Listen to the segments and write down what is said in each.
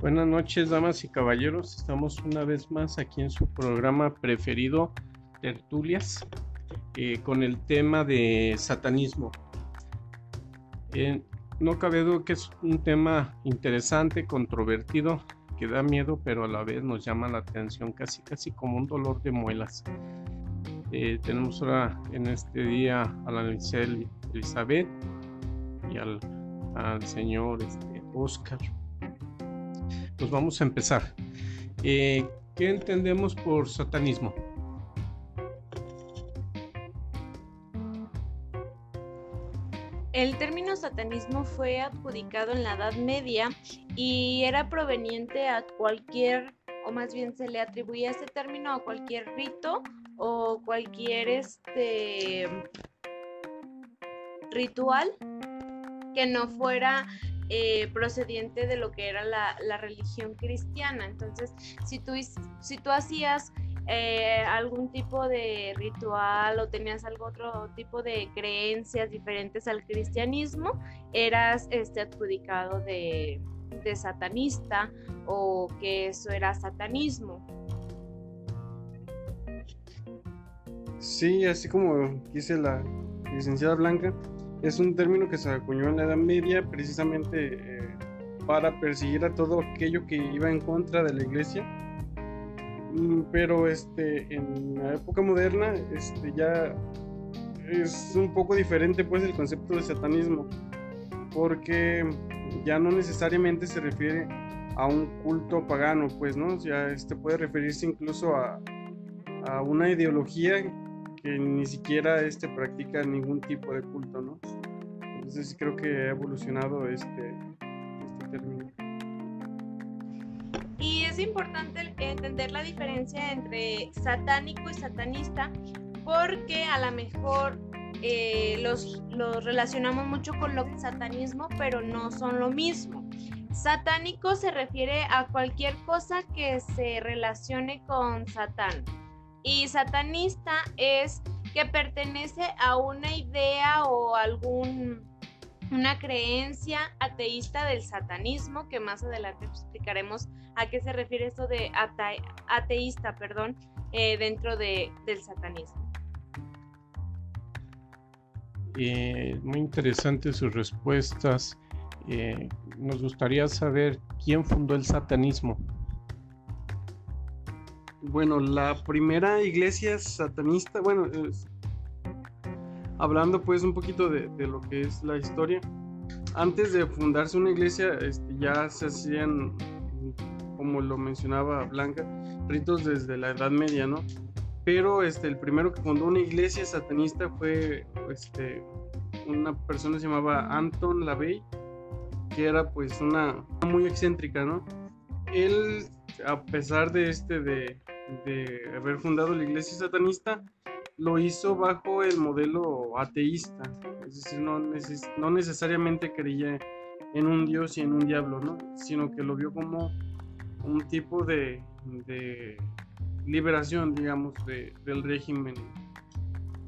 Buenas noches, damas y caballeros. Estamos una vez más aquí en su programa preferido, Tertulias, eh, con el tema de satanismo. Eh, no cabe duda que es un tema interesante, controvertido, que da miedo, pero a la vez nos llama la atención, casi casi como un dolor de muelas. Eh, tenemos ahora en este día a la Elizabeth y al, señor este, Oscar pues vamos a empezar. Eh, ¿Qué entendemos por satanismo? El término satanismo fue adjudicado en la Edad Media y era proveniente a cualquier, o más bien se le atribuía este término a cualquier rito o cualquier este ritual que no fuera eh, procediente de lo que era la, religión cristiana. Entonces, si tú, si tú hacías eh, algún tipo de ritual o tenías algún otro tipo de creencias diferentes al cristianismo, eras este, adjudicado de, de satanista o que eso era satanismo. Sí, así como dice la licenciada Blanca, es un término que se acuñó en la Edad Media precisamente eh, para perseguir a todo aquello que iba en contra de la iglesia. Mm, pero este, en la época moderna este, ya es un poco diferente pues el concepto de satanismo, porque ya no necesariamente se refiere a un culto pagano, pues, ¿no? Ya este puede referirse incluso a, a una ideología que ni siquiera este practica ningún tipo de culto, ¿no? Entonces creo que ha evolucionado este, este término. Y es importante entender la diferencia entre satánico y satanista porque a lo mejor eh, los, los relacionamos mucho con lo satanismo, pero no son lo mismo. Satánico se refiere a cualquier cosa que se relacione con Satán. Y satanista es que pertenece a una idea o algún una creencia ateísta del satanismo, que más adelante explicaremos a qué se refiere esto de ateísta, perdón, eh, dentro de, del satanismo. Muy interesantes sus respuestas. Eh, nos gustaría saber quién fundó el satanismo. Bueno, la primera iglesia satanista, bueno, hablando pues un poquito de, lo que es la historia, antes de fundarse una iglesia este, ya se hacían, como lo mencionaba Blanca, ritos desde la Edad Media, ¿no? Pero este, el primero que fundó una iglesia satanista fue este, una persona que se llamaba Anton LaVey, que era pues una muy excéntrica, ¿no? Él, a pesar de este, de, de haber fundado la iglesia satanista, lo hizo bajo el modelo ateísta, es decir, no, necesariamente creía en un dios y en un diablo, ¿no? sino que lo vio como un tipo de, liberación, digamos, de, del régimen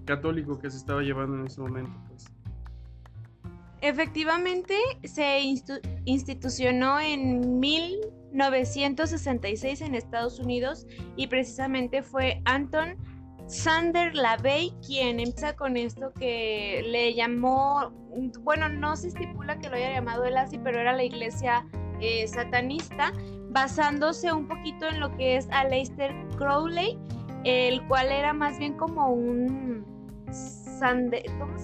católico que se estaba llevando en ese momento. Pues. Efectivamente, se institucionó en 1966 en Estados Unidos y precisamente fue Anton Sander Lavey quien empieza con esto que le llamó, bueno, no se estipula que lo haya llamado él así, pero era la iglesia eh, satanista, basándose un poquito en lo que es Aleister Crowley, el cual era más bien como un sande, ¿cómo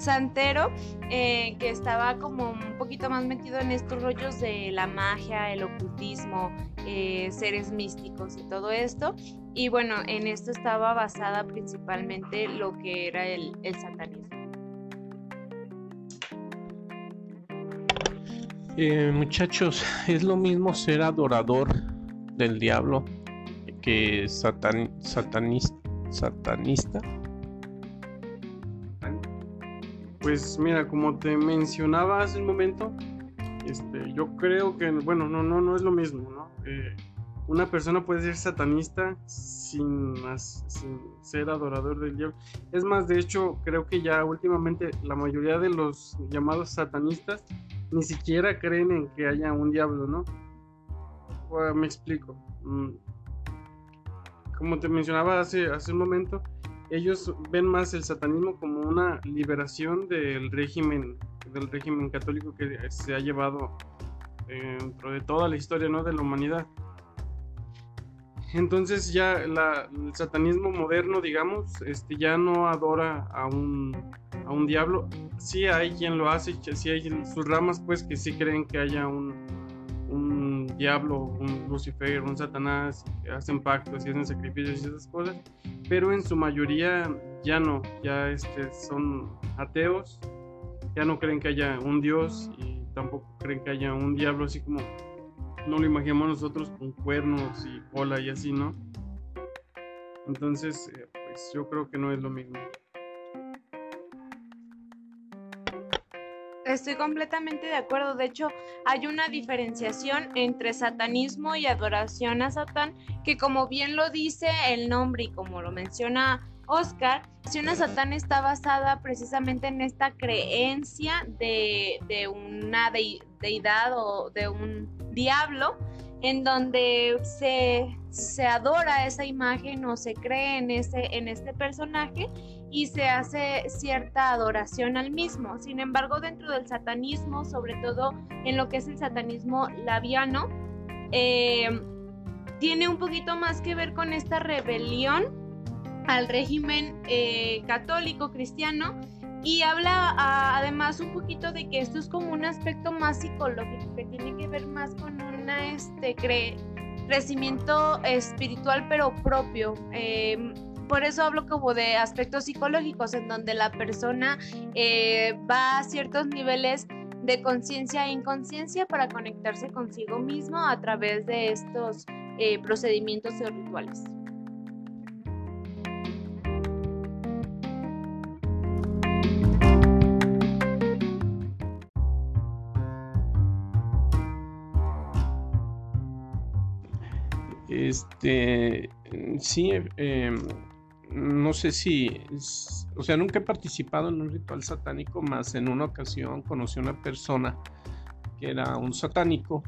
santero eh, que estaba como un poquito más metido en estos rollos de la magia, el ocultismo, eh, seres místicos y todo esto. Y bueno, en esto estaba basada principalmente lo que era el, satanismo. Eh, muchachos, es lo mismo ser adorador del diablo que satanista. satanista. Pues mira, como te mencionaba hace un momento, este, yo creo que, bueno, no, no, no es lo mismo, ¿no? Eh, una persona puede ser satanista sin, sin, ser adorador del diablo. Es más, de hecho, creo que ya últimamente la mayoría de los llamados satanistas ni siquiera creen en que haya un diablo, ¿no? me explico. Mm, como te mencionaba hace, hace un momento, ellos ven más el satanismo como una liberación del régimen, del régimen católico que se ha llevado eh, dentro de toda la historia ¿no? de la humanidad. Entonces ya el satanismo moderno, digamos, este, ya no adora a un, a un diablo. Sí hay quien lo hace, sí hay sus ramas pues que sí creen que haya un, un diablo, un Lucifer, un Satanás, hacen pactos y hacen sacrificios y esas cosas, pero en su mayoría ya no, ya este, son ateos, ya no creen que haya un Dios y tampoco creen que haya un diablo así como no lo imaginamos nosotros con cuernos y cola y así, ¿no? Entonces, eh, pues yo creo que no es lo mismo. Estoy completamente de acuerdo. De hecho, hay una diferenciación entre satanismo y adoración a Satán, que como bien lo dice el nombre y como lo menciona Oscar, a Satán está basada precisamente en esta creencia de, una deidad o de un diablo, en donde se, se, adora esa imagen o se cree en, ese, en este personaje y se hace cierta adoración al mismo. Sin embargo, dentro del satanismo, sobre todo en lo que es el satanismo labiano, eh, tiene un poquito más que ver con esta rebelión al régimen eh, católico cristiano y habla además un poquito de que esto es como un aspecto más psicológico que tiene que ver más con un este, crecimiento espiritual pero propio. Eh, por eso hablo como de aspectos psicológicos en donde la persona eh, va a ciertos niveles de conciencia e inconsciencia para conectarse consigo mismo a través de estos eh, procedimientos o rituales. Este, sí, eh, no sé si, o sea, nunca he participado en un ritual satánico, más en una ocasión conocí a una persona que era un satánico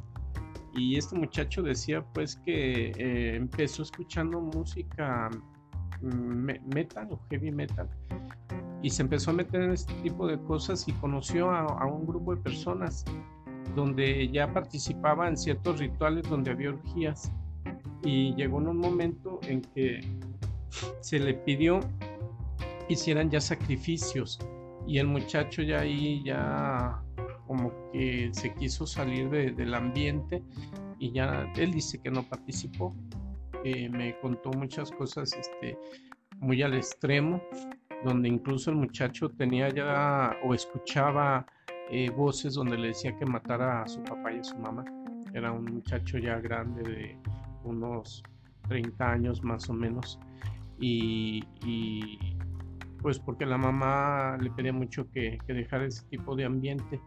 y este muchacho decía pues que eh, empezó escuchando música mm, metal o heavy metal y se empezó a meter en este tipo de cosas y conoció a, a un grupo de personas donde ya participaba en ciertos rituales donde había orgías y llegó un momento en que se le pidió hicieran ya sacrificios y el muchacho ya ahí ya como que se quiso salir del ambiente y ya él dice que no participó eh, me contó muchas cosas este muy al extremo donde incluso el muchacho tenía ya o escuchaba eh, voces donde le decía que matara a su papá y a su mamá. Era un muchacho ya grande de unos 30 años más o menos y, pues porque la mamá le pedía mucho que, que, dejara ese tipo de ambiente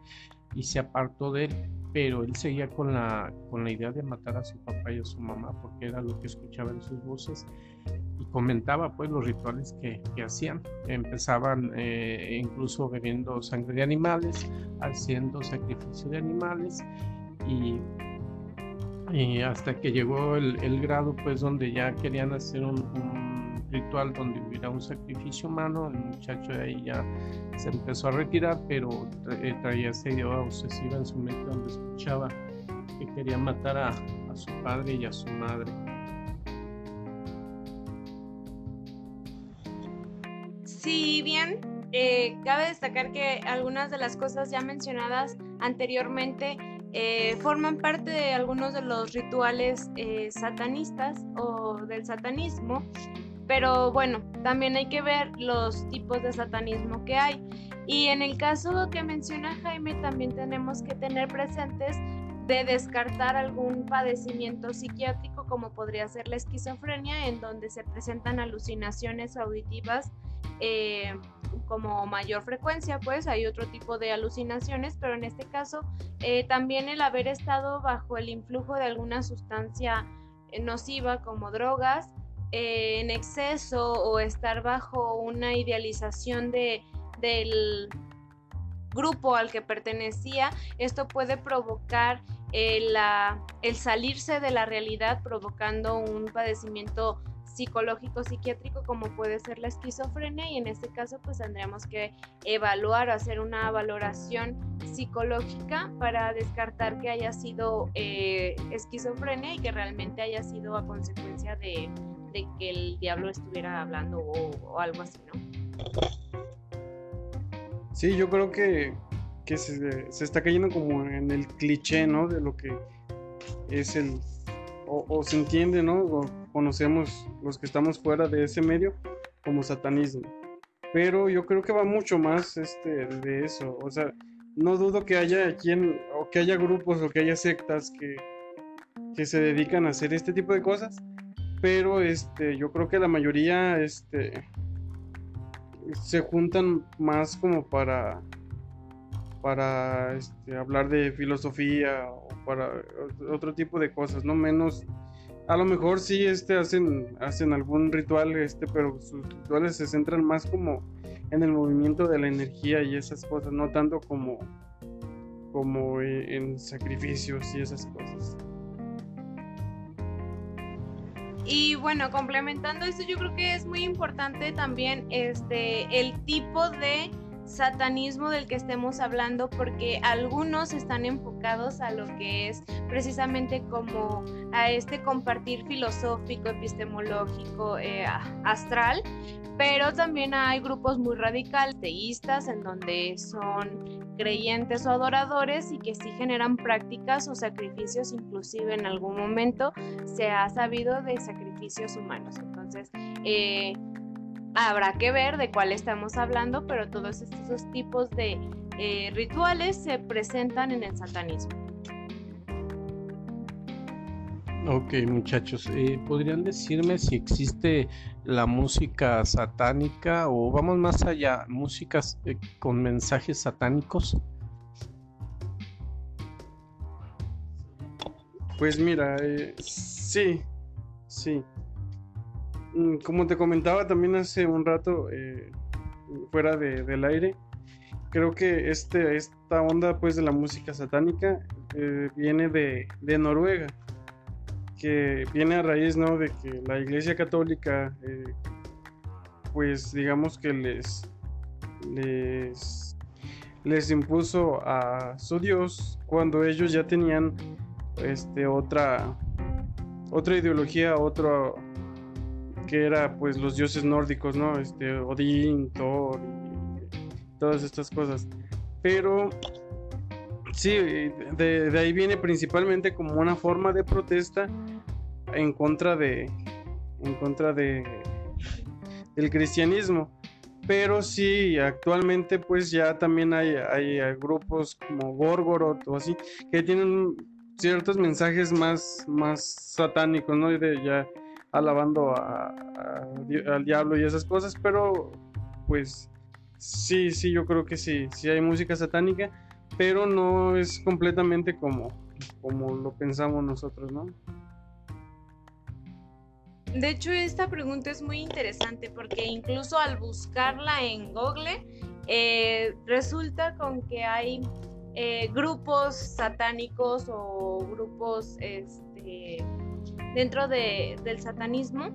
y se apartó de él, pero él seguía con la, con la idea de matar a su papá y a su mamá porque era lo que escuchaba en sus voces y comentaba pues los rituales que, que hacían. Empezaban eh, incluso bebiendo sangre de animales, haciendo sacrificio de animales y y hasta que llegó el, grado pues donde ya querían hacer un, ritual donde hubiera un sacrificio humano, el muchacho de ahí ya se empezó a retirar, pero eh, traía esa idea obsesiva en su mente donde escuchaba que quería matar a, a su padre y a su madre. Sí, bien, eh, cabe destacar que algunas de las cosas ya mencionadas anteriormente eh, forman parte de algunos de los rituales eh, satanistas o del satanismo, pero bueno, también hay que ver los tipos de satanismo que hay. Y en el caso que menciona Jaime, también tenemos que tener presentes de descartar algún padecimiento psiquiátrico como podría ser la esquizofrenia, en donde se presentan alucinaciones auditivas eh, como mayor frecuencia, pues hay otro tipo de alucinaciones, pero en este caso eh, también el haber estado bajo el influjo de alguna sustancia nociva como drogas, eh, en exceso o estar bajo una idealización de, del grupo al que pertenecía, esto puede provocar el salirse de la realidad, provocando un padecimiento psicológico psiquiátrico como puede ser la esquizofrenia y en este caso pues tendríamos que evaluar o hacer una valoración psicológica para descartar que haya sido eh, esquizofrenia y que realmente haya sido a consecuencia de, que el diablo estuviera hablando o, algo así, ¿no? Sí, yo creo que, se, se, está cayendo como en el cliché, ¿no? De lo que es el... o, o se entiende, ¿no? Conocemos los que estamos fuera de ese medio como satanismo. Pero yo creo que va mucho más este, de eso. O sea, no dudo que haya quien, o que haya grupos o que haya sectas que, que se dedican a hacer este tipo de cosas. Pero este, yo creo que la mayoría este, se juntan más como para, para este, hablar de filosofía o para otro tipo de cosas, no menos a lo mejor sí este, hacen, hacen algún ritual, este, pero sus rituales se centran más como en el movimiento de la energía y esas cosas, no tanto como, como en sacrificios y esas cosas. Y bueno, complementando esto, yo creo que es muy importante también este, el tipo de satanismo del que estemos hablando porque algunos están enfocados a lo que es precisamente como a este compartir filosófico, epistemológico, eh, astral, pero también hay grupos muy radicales, teístas, en donde son creyentes o adoradores y que sí generan prácticas o sacrificios, inclusive en algún momento se ha sabido de sacrificios humanos. Entonces, eh, Habrá que ver de cuál estamos hablando, pero todos estos tipos de eh, rituales se presentan en el satanismo. Ok, muchachos, eh, ¿podrían decirme si existe la música satánica o vamos más allá, músicas eh, con mensajes satánicos? Pues mira, sí, sí. Mm, como te comentaba también hace un rato, eh, fuera del aire, creo que este, esta onda pues de la música satánica eh, viene de, Noruega, que viene a raíz ¿no? de que la Iglesia Católica eh, pues digamos que les, les, les impuso a su Dios cuando ellos ya tenían este, otra, otra ideología, otro que era pues los dioses nórdicos, ¿no? Este, Odín, Thor y todas estas cosas. Pero sí, de, ahí viene principalmente como una forma de protesta en contra de en contra de del cristianismo. Pero sí, actualmente pues ya también hay, hay, grupos como Gorgoroth o así que tienen ciertos mensajes más, más satánicos, ¿no? De ya alabando al diablo y esas cosas, pero pues sí, sí, yo creo que sí, sí hay música satánica, pero no es completamente como, como lo pensamos nosotros, ¿no? De hecho, esta pregunta es muy interesante porque incluso al buscarla en Google, eh, resulta con que hay eh, grupos satánicos o grupos este, dentro del satanismo,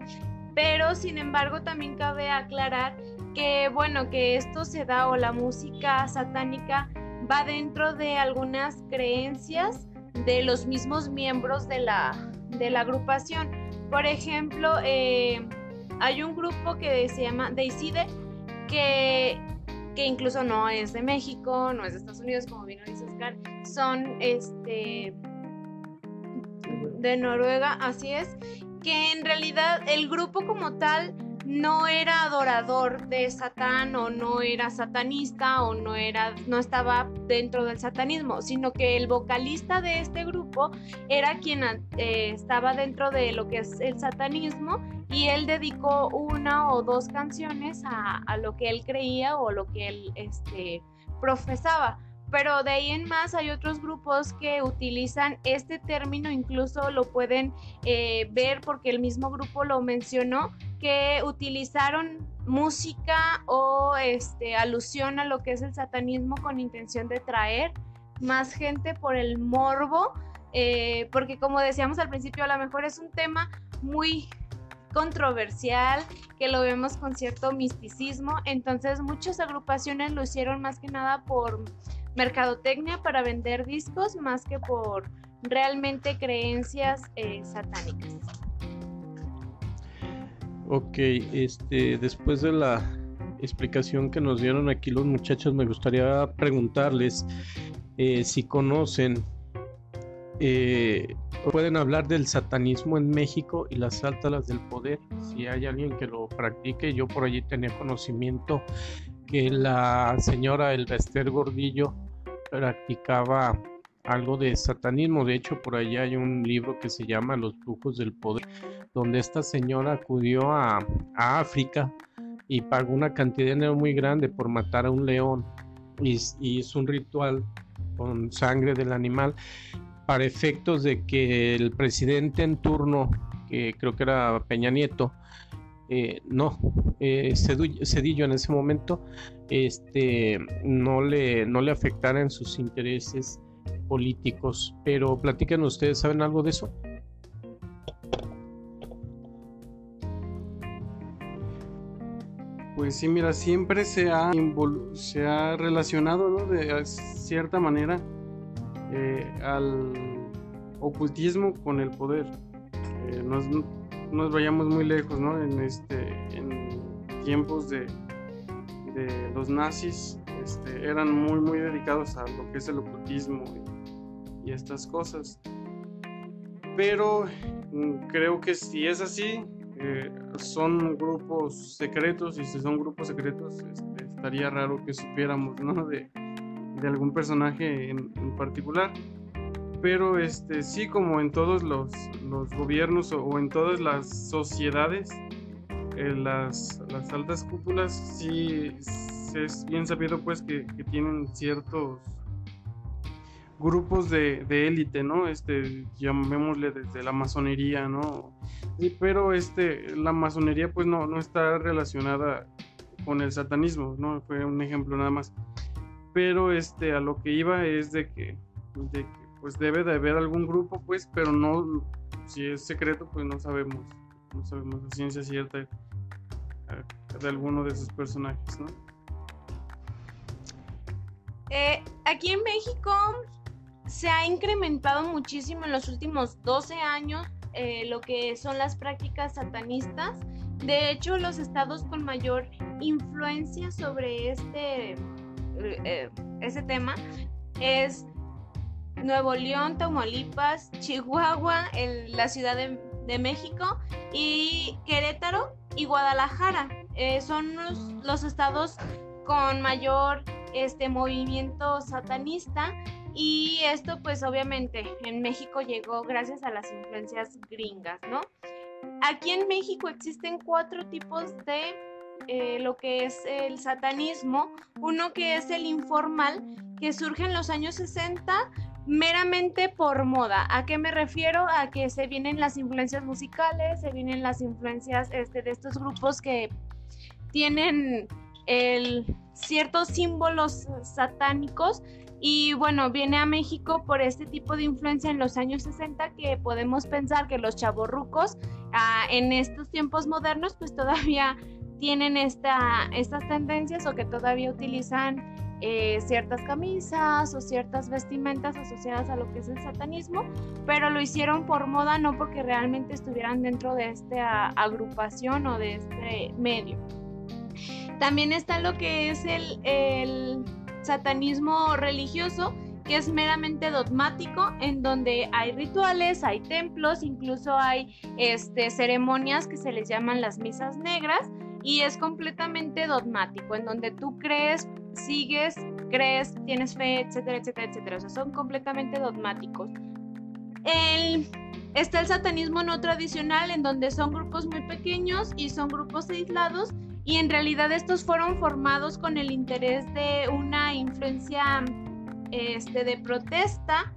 pero sin embargo también cabe aclarar que bueno, que esto se da o la música satánica va dentro de algunas creencias de los mismos miembros de la, de la agrupación. Por ejemplo, eh, hay un grupo que se llama Deicide, que, que incluso no es de México, no es de Estados Unidos, como bien dice Oscar, son este de Noruega, así es, que en realidad el grupo como tal no era adorador de Satán o no era satanista o no era no estaba dentro del satanismo, sino que el vocalista de este grupo era quien eh, estaba dentro de lo que es el satanismo y él dedicó una o dos canciones a, a lo que él creía o lo que él este, profesaba pero de ahí en más hay otros grupos que utilizan este término, incluso lo pueden eh, ver porque el mismo grupo lo mencionó, que utilizaron música o este, alusión a lo que es el satanismo con intención de traer más gente por el morbo, eh, porque como decíamos al principio, a lo mejor es un tema muy controversial, que lo vemos con cierto misticismo, entonces muchas agrupaciones lo hicieron más que nada por mercadotecnia para vender discos más que por realmente creencias eh, satánicas. Ok, este, después de la explicación que nos dieron aquí los muchachos, me gustaría preguntarles eh, si conocen, eh, pueden hablar del satanismo en México y las altas del poder. Si hay alguien que lo practique, yo por allí tenía conocimiento que la señora Elvester Gordillo practicaba algo de satanismo. De hecho, por allá hay un libro que se llama Los brujos del poder, donde esta señora acudió a, África y pagó una cantidad de dinero muy grande por matar a un león y, y hizo un ritual con sangre del animal para efectos de que el presidente en turno, que creo que era Peña Nieto, eh, no, eh, Cedillo en ese momento, este, no, le, no le afectara en sus intereses políticos. Pero platiquen ustedes, ¿saben algo de eso? Pues sí, mira, siempre se ha, se ha relacionado ¿no? de cierta manera eh, al ocultismo con el poder. Eh, nos vayamos muy lejos, ¿no? En, este, en tiempos de, de los nazis este, eran muy, muy dedicados a lo que es el ocultismo y, estas cosas. Pero mm, creo que si es así, eh, son grupos secretos y si son grupos secretos este, estaría raro que supiéramos ¿no? de algún personaje en, particular pero este sí como en todos los, los gobiernos o, en todas las sociedades eh, las, las, altas cúpulas sí es bien sabido pues que, que tienen ciertos grupos de, de, élite, ¿no? Este, llamémosle desde la masonería, ¿no? Sí, pero este, la masonería pues no, no está relacionada con el satanismo, ¿no? Fue un ejemplo nada más. Pero este, a lo que iba es de que, de que pues debe de haber algún grupo, pues, pero no, si es secreto, pues no sabemos, no sabemos la ciencia cierta eh, de alguno de esos personajes, ¿no? Eh, aquí en México se ha incrementado muchísimo en los últimos 12 años eh, lo que son las prácticas satanistas. De hecho, los estados con mayor influencia sobre este, ese tema es Nuevo León, Tamaulipas, Chihuahua, la Ciudad de, México y Querétaro y Guadalajara. Eh, son los, estados con mayor este movimiento satanista y esto pues obviamente en México llegó gracias a las influencias gringas, ¿no? Aquí en México existen cuatro tipos de eh, lo que es el satanismo. Uno que es el informal, que surge en los años 60 meramente por moda. ¿A qué me refiero? A que se vienen las influencias musicales, se vienen las influencias este, de estos grupos que tienen el, ciertos símbolos satánicos y bueno, viene a México por este tipo de influencia en los años 60 que podemos pensar que los chavorrucos ah, en estos tiempos modernos pues todavía tienen esta, estas tendencias o que todavía utilizan eh, ciertas camisas o ciertas vestimentas asociadas a lo que es el satanismo, pero lo hicieron por moda, no porque realmente estuvieran dentro de esta agrupación o de este medio. También está lo que es el, el satanismo religioso, que es meramente dogmático, en donde hay rituales, hay templos, incluso hay este, ceremonias que se les llaman las misas negras, y es completamente dogmático, en donde tú crees sigues, crees, tienes fe, etcétera, etcétera, etcétera. O sea, son completamente dogmáticos. Está el satanismo no tradicional, en donde son grupos muy pequeños y son grupos aislados, y en realidad estos fueron formados con el interés de una influencia este, de protesta.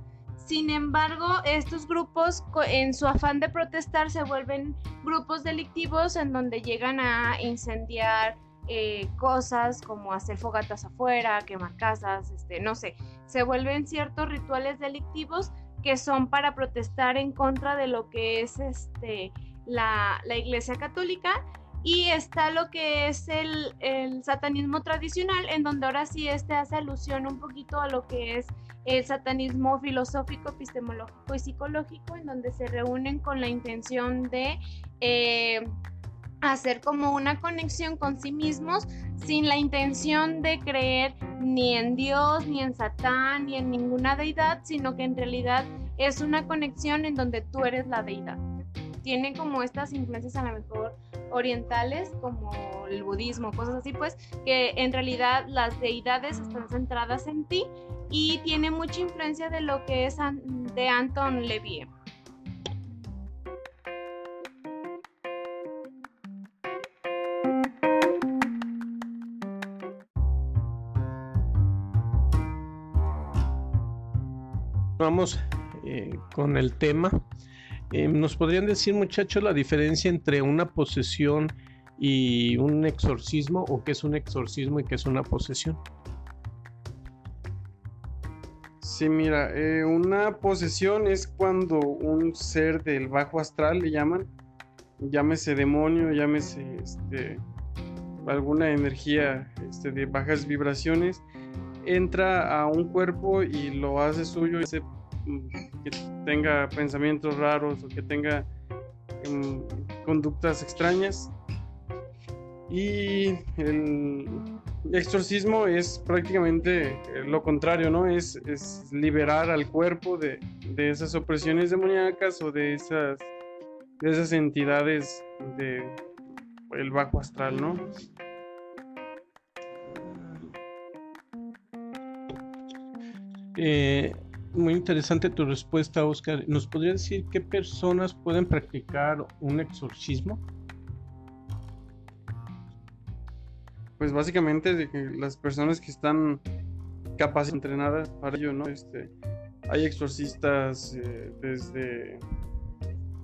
Sin embargo, estos grupos, en su afán de protestar, se vuelven grupos delictivos en donde llegan a incendiar eh, cosas como hacer fogatas afuera, quemar casas, este, no sé, se vuelven ciertos rituales delictivos que son para protestar en contra de lo que es este, la, la Iglesia Católica. Y está lo que es el, el, satanismo tradicional, en donde ahora sí este hace alusión un poquito a lo que es el satanismo filosófico, epistemológico y psicológico, en donde se reúnen con la intención de eh, hacer como una conexión con sí mismos sin la intención de creer ni en Dios, ni en Satán, ni en ninguna deidad, sino que en realidad es una conexión en donde tú eres la deidad. Tiene como estas influencias a lo mejor orientales, como el budismo, cosas así, pues que en realidad las deidades están centradas en ti y tiene mucha influencia de lo que es de Anton Levy. Vamos eh, con el tema. Eh, ¿Nos podrían decir, muchachos, la diferencia entre una posesión y un exorcismo? ¿O qué es un exorcismo y qué es una posesión? Sí, mira, eh, una posesión es cuando un ser del bajo astral le llaman, llámese demonio, llámese este, alguna energía este, de bajas vibraciones, entra a un cuerpo y lo hace suyo, mm, que tenga pensamientos raros o que tenga mm, conductas extrañas. Y el exorcismo es prácticamente lo contrario, ¿no? Es, liberar al cuerpo de, esas opresiones demoníacas o de esas, de esas entidades de el bajo astral, ¿no? Eh, muy interesante tu respuesta, Oscar. ¿Nos podría decir qué personas pueden practicar un exorcismo? Pues básicamente las personas que están capaces entrenadas para ello, ¿no? Este, hay exorcistas eh, desde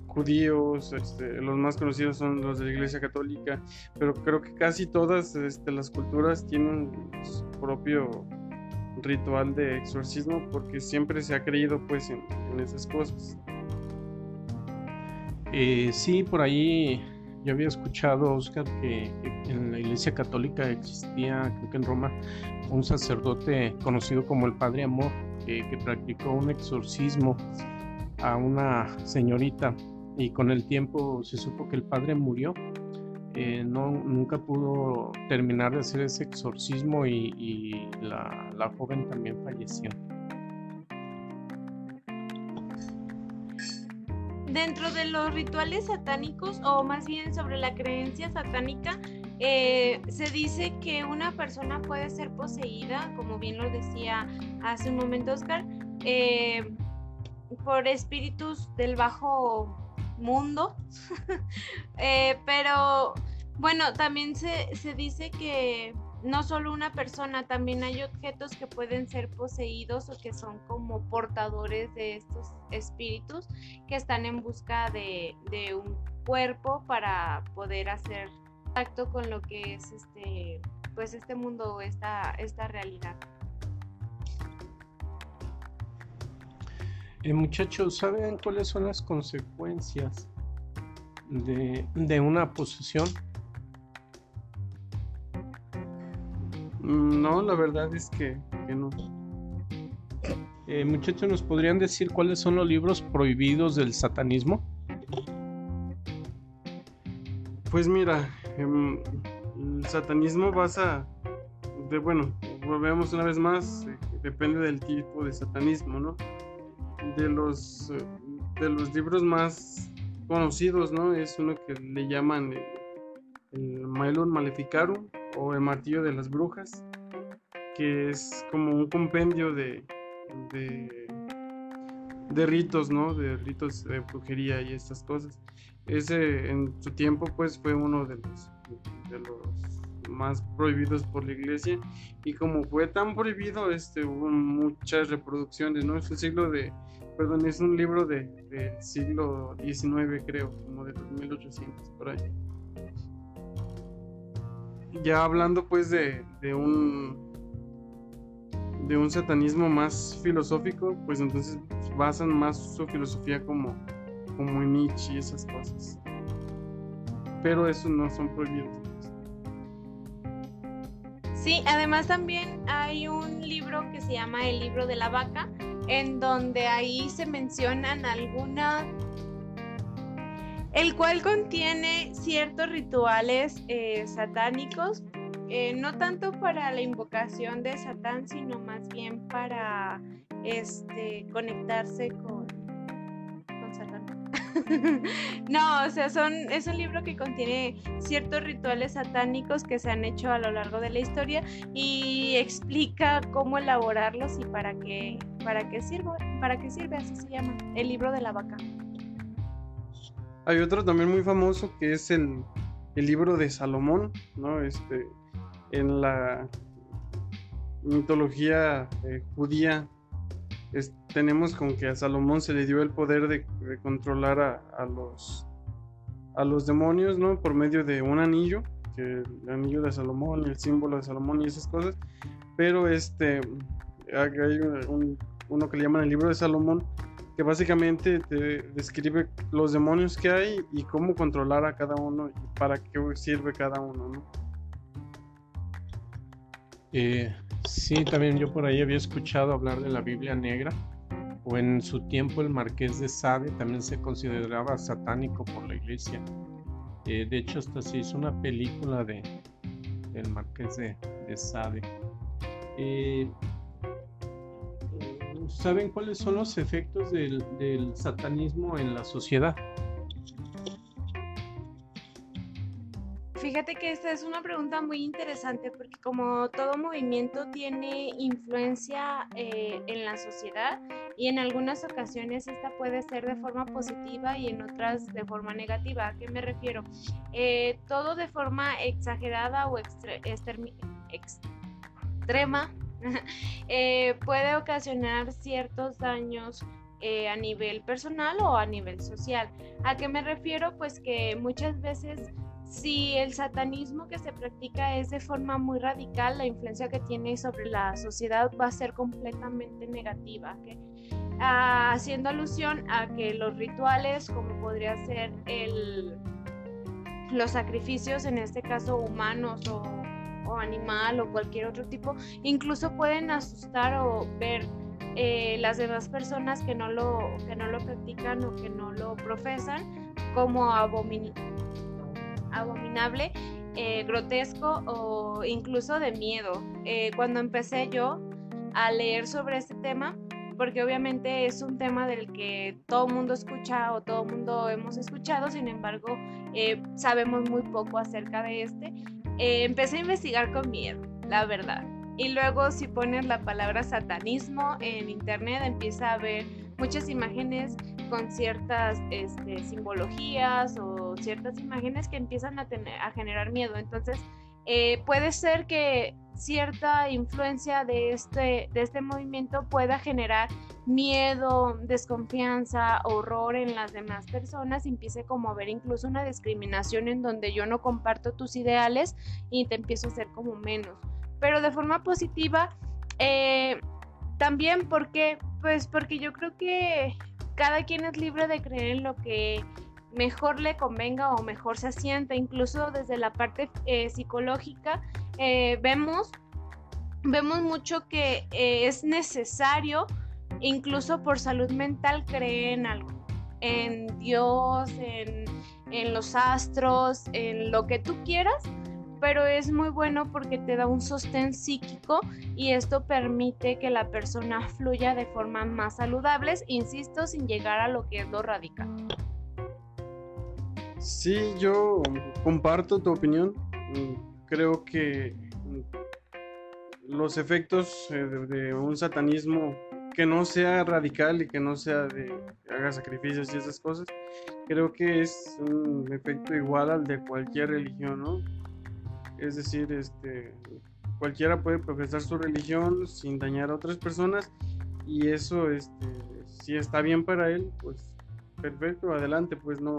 judíos, este, los más conocidos son los de la Iglesia Católica, pero creo que casi todas este, las culturas tienen su propio ritual de exorcismo porque siempre se ha creído pues en, esas cosas. Eh, sí, por ahí yo había escuchado, Oscar, que, en Iglesia Católica existía, creo que en Roma, un sacerdote conocido como el Padre Amor, que, practicó un exorcismo a una señorita y con el tiempo se supo que el padre murió eh, no, nunca pudo terminar de hacer ese exorcismo y, la, la, joven también falleció. Dentro de los rituales satánicos, o más bien sobre la creencia satánica, eh, se dice que una persona puede ser poseída, como bien lo decía hace un momento Oscar, eh, por espíritus del bajo mundo. Eh, pero bueno, también se, se dice que no solo una persona, también hay objetos que pueden ser poseídos o que son como portadores de estos espíritus que están en busca de, de un cuerpo para poder hacer contacto con lo que es este pues este mundo, esta, esta realidad. Eh, muchachos, ¿saben cuáles son las consecuencias de, una posesión? Mm, no, la verdad es que, no. Eh, muchachos, ¿nos podrían decir cuáles son los libros prohibidos del satanismo? Pues mira, el satanismo basa, de bueno, volvemos una vez más, depende del tipo de satanismo, ¿no? de los, de los libros más conocidos, ¿no? Es uno que le llaman el, el Maleficarum o el Martillo de las Brujas, que es como un compendio de, de, de ritos, ¿no? De ritos de brujería y estas cosas. Ese en su tiempo pues fue uno de los, de los más prohibidos por la iglesia. Y como fue tan prohibido este hubo muchas reproducciones no es un siglo de perdón es un libro de, del siglo XIX creo como de los 1800 por ahí. Ya hablando pues de, de un de un satanismo más filosófico pues entonces basan más su filosofía como como en Nietzsche y esas cosas. Pero esos no son prohibidos. Sí, además también hay un libro que se llama El libro de la vaca, en donde ahí se mencionan algunas, el cual contiene ciertos rituales eh, satánicos, eh, no tanto para la invocación de Satán, sino más bien para este, conectarse con no, o sea, son, es un libro que contiene ciertos rituales satánicos que se han hecho a lo largo de la historia y explica cómo elaborarlos y para qué, para qué sirve, para qué sirve, así se llama, el libro de la vaca. Hay otro también muy famoso que es el, libro de Salomón, ¿no? Este, en la mitología eh, judía tenemos con que a Salomón se le dio el poder de, controlar a, los, demonios, ¿no? Por medio de un anillo, que el anillo de Salomón, el símbolo de Salomón y esas cosas. Pero este, hay uno que le llaman el libro de Salomón, que básicamente te describe los demonios que hay y cómo controlar a cada uno y para qué sirve cada uno, ¿no? Eh, Sí, también yo por ahí había escuchado hablar de la Biblia negra, o en su tiempo el marqués de Sade también se consideraba satánico por la iglesia. Eh, de hecho, hasta se hizo una película de del marqués de, Sade. Eh, ¿Saben cuáles son los efectos del satanismo en la sociedad? Fíjate que esta es una pregunta muy interesante porque como todo movimiento tiene influencia eh, en la sociedad y en algunas ocasiones esta puede ser de forma positiva y en otras de forma negativa. ¿A qué me refiero? Eh, todo de forma exagerada o extrema eh, puede ocasionar ciertos daños a nivel personal o a nivel social. ¿A qué me refiero? Pues que muchas veces si el satanismo que se practica es de forma muy radical, la influencia que tiene sobre la sociedad va a ser completamente negativa. Ah, haciendo alusión a que los rituales, como podría ser el, los sacrificios, en este caso humanos o, animal o cualquier otro tipo, incluso pueden asustar o ver eh, las demás personas que no, lo, que no lo practican o que no lo profesan como abominables abominable, eh, grotesco o incluso de miedo. Eh, cuando empecé yo a leer sobre este tema, porque obviamente es un tema del que todo el mundo escucha o todo el mundo hemos escuchado, sin embargo eh, sabemos muy poco acerca de este, empecé a investigar con miedo, la verdad. Y luego si pones la palabra satanismo en internet empieza a ver muchas imágenes con ciertas este, simbologías o ciertas imágenes que empiezan a, generar miedo. Entonces, eh, puede ser que cierta influencia de este, de este movimiento pueda generar miedo, desconfianza, horror en las demás personas, empiece como a ver incluso una discriminación en donde yo no comparto tus ideales y te empiezo a hacer como menos. Pero de forma positiva, eh, también porque, pues porque yo creo que cada quien es libre de creer en lo que mejor le convenga o mejor se asienta, incluso desde la parte eh, psicológica eh, vemos, vemos mucho que eh, es necesario, incluso por salud mental, creer en algo, en Dios, en, en los astros, en lo que tú quieras, pero es muy bueno porque te da un sostén psíquico y esto permite que la persona fluya de forma más saludable, insisto, sin llegar a lo que es lo radical. Sí, yo comparto tu opinión. Creo que los efectos eh, de un satanismo que no sea radical y que no sea de haga sacrificios y esas cosas, creo que es un efecto igual al de cualquier religión, ¿no? es decir, este, cualquiera puede profesar su religión sin dañar a otras personas y eso, este, si está bien para él, pues perfecto, adelante, pues no,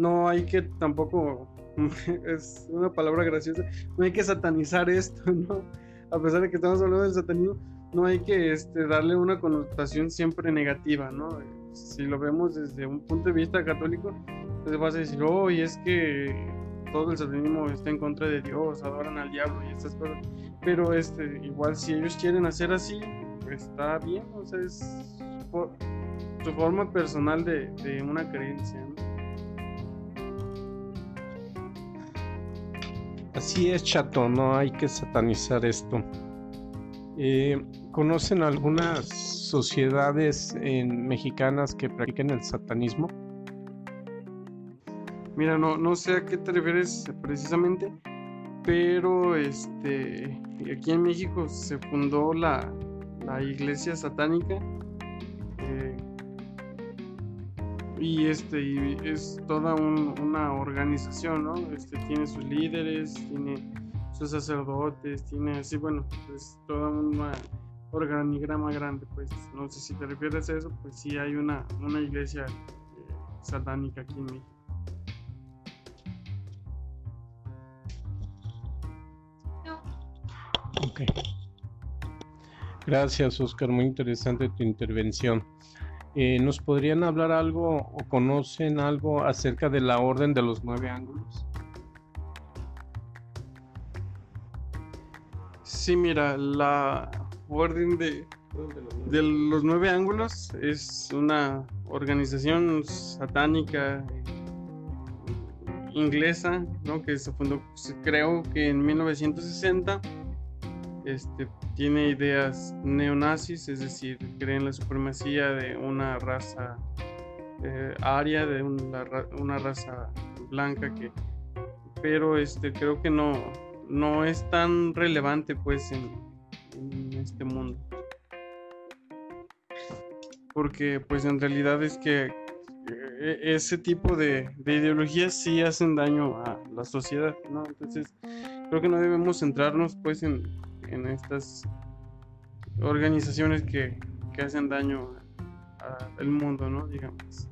no hay que tampoco, es una palabra graciosa, no hay que satanizar esto, ¿no? A pesar de que estamos hablando del satanismo, no hay que este, darle una connotación siempre negativa, ¿no? Si lo vemos desde un punto de vista católico, pues vas a decir, oh, y es que todo el satanismo está en contra de Dios, adoran al diablo y estas cosas. Pero este, igual si ellos quieren hacer así, está bien, o sea, es su forma personal de, de una creencia. Así es, chato, no hay que satanizar esto. Eh, ¿Conocen algunas sociedades mexicanas que practiquen el satanismo? Mira, no, no sé a qué te refieres precisamente, pero este aquí en México se fundó la, la iglesia satánica y este y es toda una organización, ¿no? Este tiene sus líderes, tiene sus sacerdotes, tiene así, bueno, es toda una organigrama grande, pues no sé si te refieres a eso, pues sí hay una, una iglesia eh, satánica aquí en México. Ok. Gracias, Oscar. Muy interesante tu intervención. Eh, ¿Nos podrían hablar algo o conocen algo acerca de la orden de los nueve ángulos? Sí, mira, la orden de, los nueve ángulos es una organización satánica inglesa, ¿no? que se fundó, creo que en 1960 este, tiene ideas neonazis, es decir, cree en la supremacía de una raza eh, aria, de una, raza blanca que, pero este, creo que no, no es tan relevante pues en, este mundo. Porque pues en realidad es que eh, ese tipo de, de, ideologías sí hacen daño a la sociedad, ¿no? Entonces creo que no debemos centrarnos pues en, en estas organizaciones que, que hacen daño al mundo, ¿no? Digamos.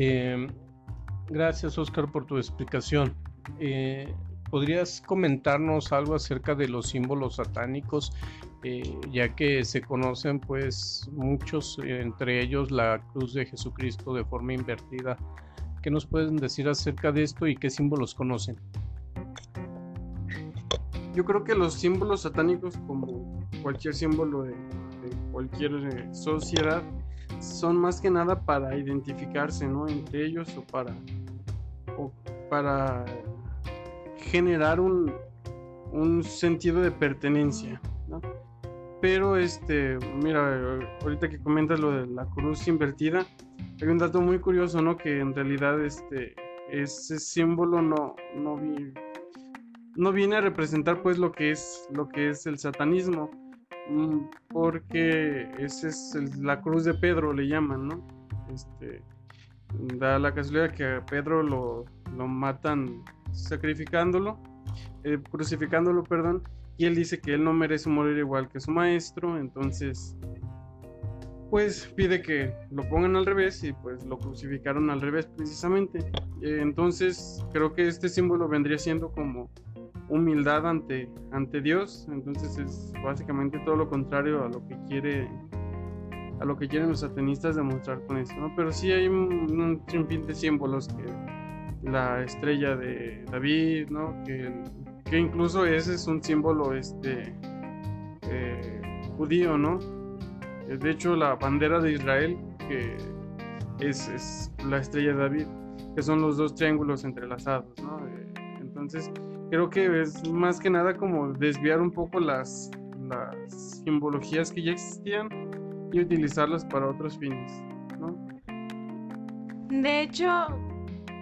Eh, gracias, Oscar, por tu explicación. Eh, ¿Podrías comentarnos algo acerca de los símbolos satánicos, eh, ya que se conocen pues muchos, entre ellos la cruz de Jesucristo de forma invertida? ¿Qué nos pueden decir acerca de esto y qué símbolos conocen? Yo creo que los símbolos satánicos, como cualquier símbolo de, cualquier eh, sociedad, son más que nada para identificarse, ¿no? Entre ellos o para, o para generar un, un sentido de pertenencia, ¿no? Pero este, mira, ahorita que comentas lo de la cruz invertida, hay un dato muy curioso, ¿no? Que en realidad este, ese símbolo no, no, no viene a representar pues lo que es, lo que es el satanismo, mm, porque esa es la cruz de Pedro, le llaman, ¿no? Este, da la casualidad que a Pedro lo, lo matan sacrificándolo, eh, crucificándolo, perdón, y él dice que él no merece morir igual que su maestro, entonces pues pide que lo pongan al revés y pues lo crucificaron al revés precisamente. Eh, entonces creo que este símbolo vendría siendo como humildad ante, ante Dios, entonces es básicamente todo lo contrario a lo que quiere a lo que quieren los satanistas demostrar con esto, ¿no? Pero sí hay un, un de símbolos que la estrella de David, ¿no? Que, que incluso ese es un símbolo este, eh, judío, ¿no? Eh, de hecho, la bandera de Israel, que es, es, la estrella de David, que son los dos triángulos entrelazados, ¿no? Eh, entonces, creo que es más que nada como desviar un poco las, las simbologías que ya existían y utilizarlas para otros fines, ¿no? De hecho,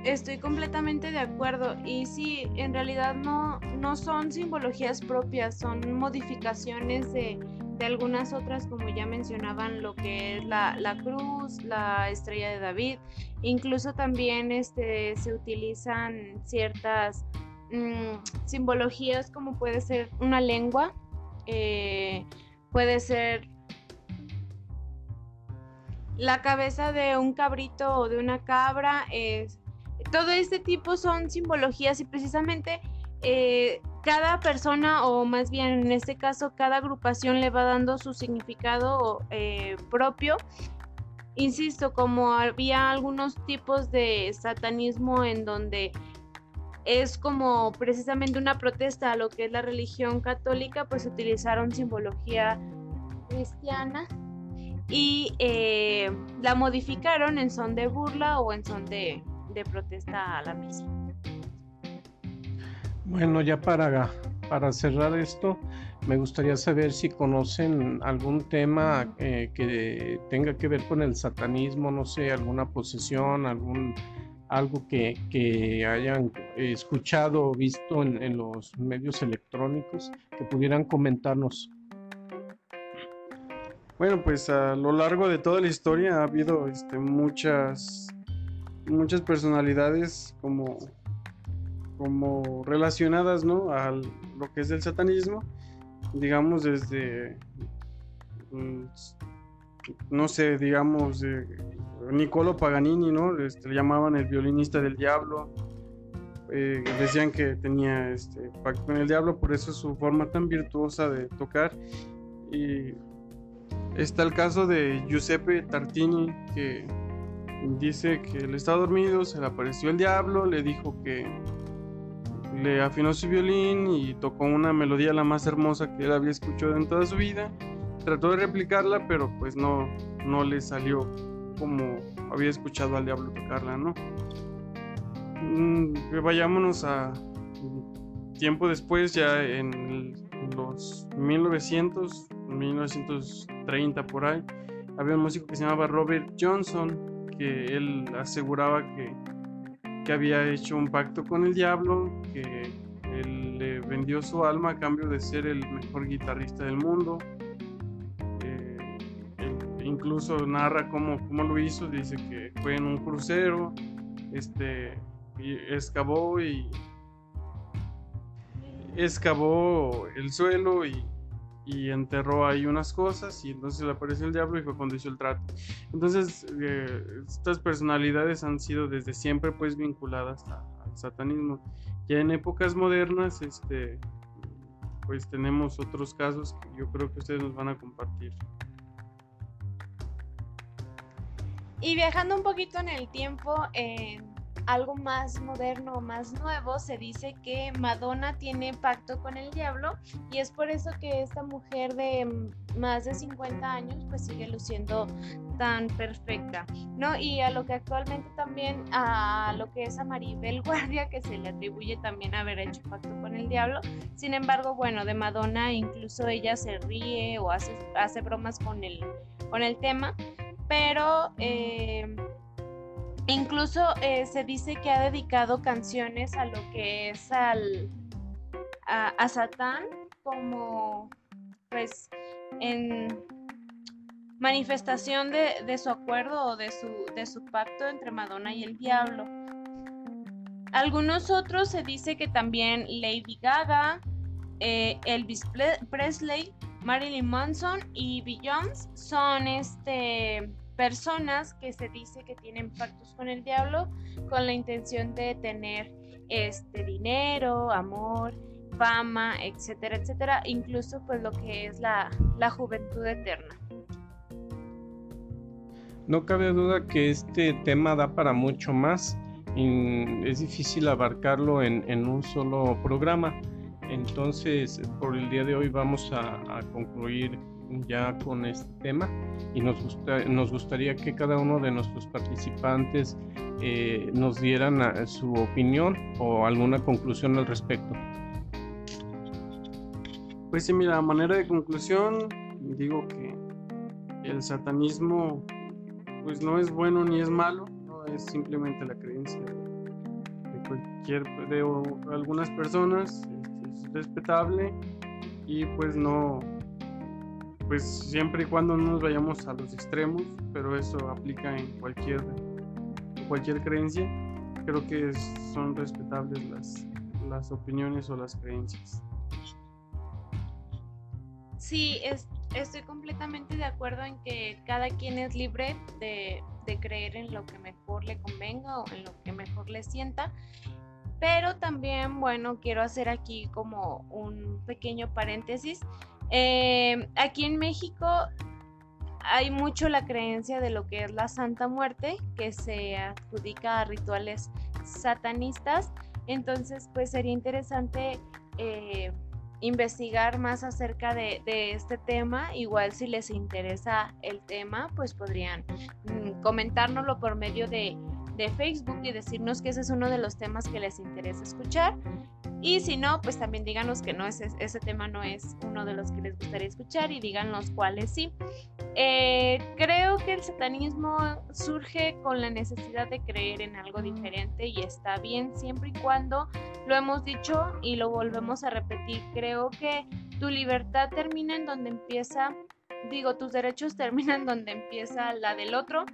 Estoy completamente de acuerdo y sí, en realidad no, no son simbologías propias, son modificaciones de, algunas otras, como ya mencionaban, lo que es la, cruz, la estrella de David. Incluso también este, se utilizan ciertas mm, simbologías como puede ser una lengua, eh, puede ser la cabeza de un cabrito o de una cabra. es todo este tipo son simbologías y precisamente eh, cada persona o más bien en este caso cada agrupación le va dando su significado eh, propio. Insisto, como había algunos tipos de satanismo en donde es como precisamente una protesta a lo que es la religión católica, pues utilizaron simbología cristiana y eh, la modificaron en son de burla o en son de, de protesta a la misma. Bueno, ya para, para cerrar esto, me gustaría saber si conocen algún tema eh, que tenga que ver con el satanismo, no sé, alguna posesión, algún algo que, que hayan escuchado o visto en, en, los medios electrónicos que pudieran comentarnos. Bueno, pues a lo largo de toda la historia ha habido este, muchas muchas personalidades como, como relacionadas ¿no? a lo que es el satanismo, digamos desde, mm, no sé, digamos, de Niccolo Paganini, ¿no? Este, le llamaban el violinista del diablo, eh, decían que tenía este pacto con el diablo, por eso su forma tan virtuosa de tocar. Y está el caso de Giuseppe Tartini, que dice que él estaba dormido, se le apareció el diablo, le dijo que le afinó su violín y tocó una melodía la más hermosa que él había escuchado en toda su vida. Trató de replicarla, pero pues no, no le salió como había escuchado al diablo tocarla, ¿no? Mm, vayámonos a tiempo después, ya en los 1900, 1930 por ahí, había un músico que se llamaba Robert Johnson que él aseguraba que, que había hecho un pacto con el diablo, que él le vendió su alma a cambio de ser el mejor guitarrista del mundo. Eh, incluso narra cómo, cómo, lo hizo, dice que fue en un crucero, este, y excavó y excavó el suelo y y enterró ahí unas cosas y entonces le apareció el diablo y fue cuando hizo el trato. Entonces, eh, estas personalidades han sido desde siempre pues vinculadas al satanismo. Ya en épocas modernas, este, pues tenemos otros casos que yo creo que ustedes nos van a compartir. Y viajando un poquito en el tiempo, algo más moderno, más nuevo, se dice que Madonna tiene pacto con el diablo y es por eso que esta mujer de más de 50 años pues sigue luciendo tan perfecta, ¿no? Y a lo que actualmente también, a lo que es a Maribel Guardia, que se le atribuye también haber hecho pacto con el diablo, sin embargo, bueno, de Madonna incluso ella se ríe o hace, hace bromas con el, con el tema, pero... Eh, Incluso eh, se dice que ha dedicado canciones a lo que es al a, Satán como pues en manifestación de, su acuerdo o de su, de su pacto entre Madonna y el diablo. Algunos otros se dice que también Lady Gaga, eh, Elvis Presley, Marilyn Manson y Beyoncé son este personas que se dice que tienen pactos con el diablo con la intención de tener este dinero, amor, fama, etcétera, etcétera, incluso pues lo que es la, juventud eterna. No cabe duda que este tema da para mucho más. Y es difícil abarcarlo en, un solo programa. Entonces, por el día de hoy vamos a concluir ya con este tema y nos, nos gustaría que cada uno de nuestros participantes eh, nos dieran su opinión o alguna conclusión al respecto. Pues sí, mira, a manera de conclusión, digo que el satanismo pues no es bueno ni es malo, es simplemente la creencia cualquier de algunas personas es respetable y pues no pues siempre y cuando no nos vayamos a los extremos pero eso aplica en cualquier cualquier creencia. Creo que son respetables las, las opiniones o las creencias. Sí es, estoy completamente de acuerdo en que cada quien es libre de, de creer en lo que mejor le convenga o en lo que mejor le sienta. Pero también, bueno, quiero hacer aquí como un pequeño paréntesis. Eh, aquí en México hay mucho la creencia de lo que es la Santa Muerte, que se adjudica a rituales satanistas. Entonces, pues sería interesante eh, investigar más acerca de, este tema. Igual si les interesa el tema, pues podrían mm, comentárnoslo por medio de Facebook y decirnos que ese es uno de los temas que les interesa escuchar. Y si no, pues también díganos que no es, ese tema no es uno de los que les gustaría escuchar y díganos cuáles sí. Eh, creo que el satanismo surge con la necesidad de creer en algo diferente y está bien siempre y cuando lo hemos dicho y lo volvemos a repetir. Creo que tu libertad termina en donde empieza, digo, tus derechos terminan donde empieza la del otro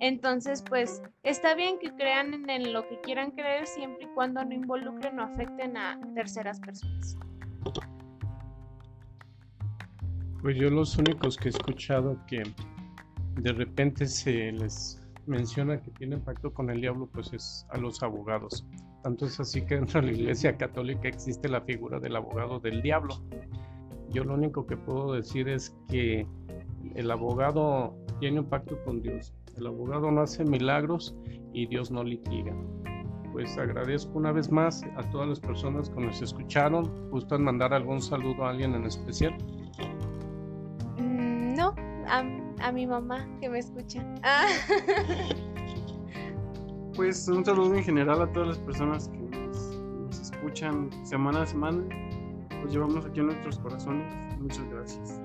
entonces, pues está bien que crean en, lo que quieran creer siempre y cuando no involucren o afecten a terceras personas. Pues yo los únicos que he escuchado que de repente se les menciona que tienen pacto con el diablo, pues es a los abogados. Tanto es así que dentro de la Iglesia Católica existe la figura del abogado del diablo. Yo lo único que puedo decir es que el abogado tiene un pacto con Dios, el abogado no hace milagros y Dios no litiga. Pues agradezco una vez más a todas las personas que nos escucharon. ¿Gustan mandar algún saludo a alguien en especial? Mm, no, a, mi mamá que me escucha. Ah. Pues un saludo en general a todas las personas que nos, escuchan semana a semana. Pues llevamos aquí en nuestros corazones. Muchas gracias.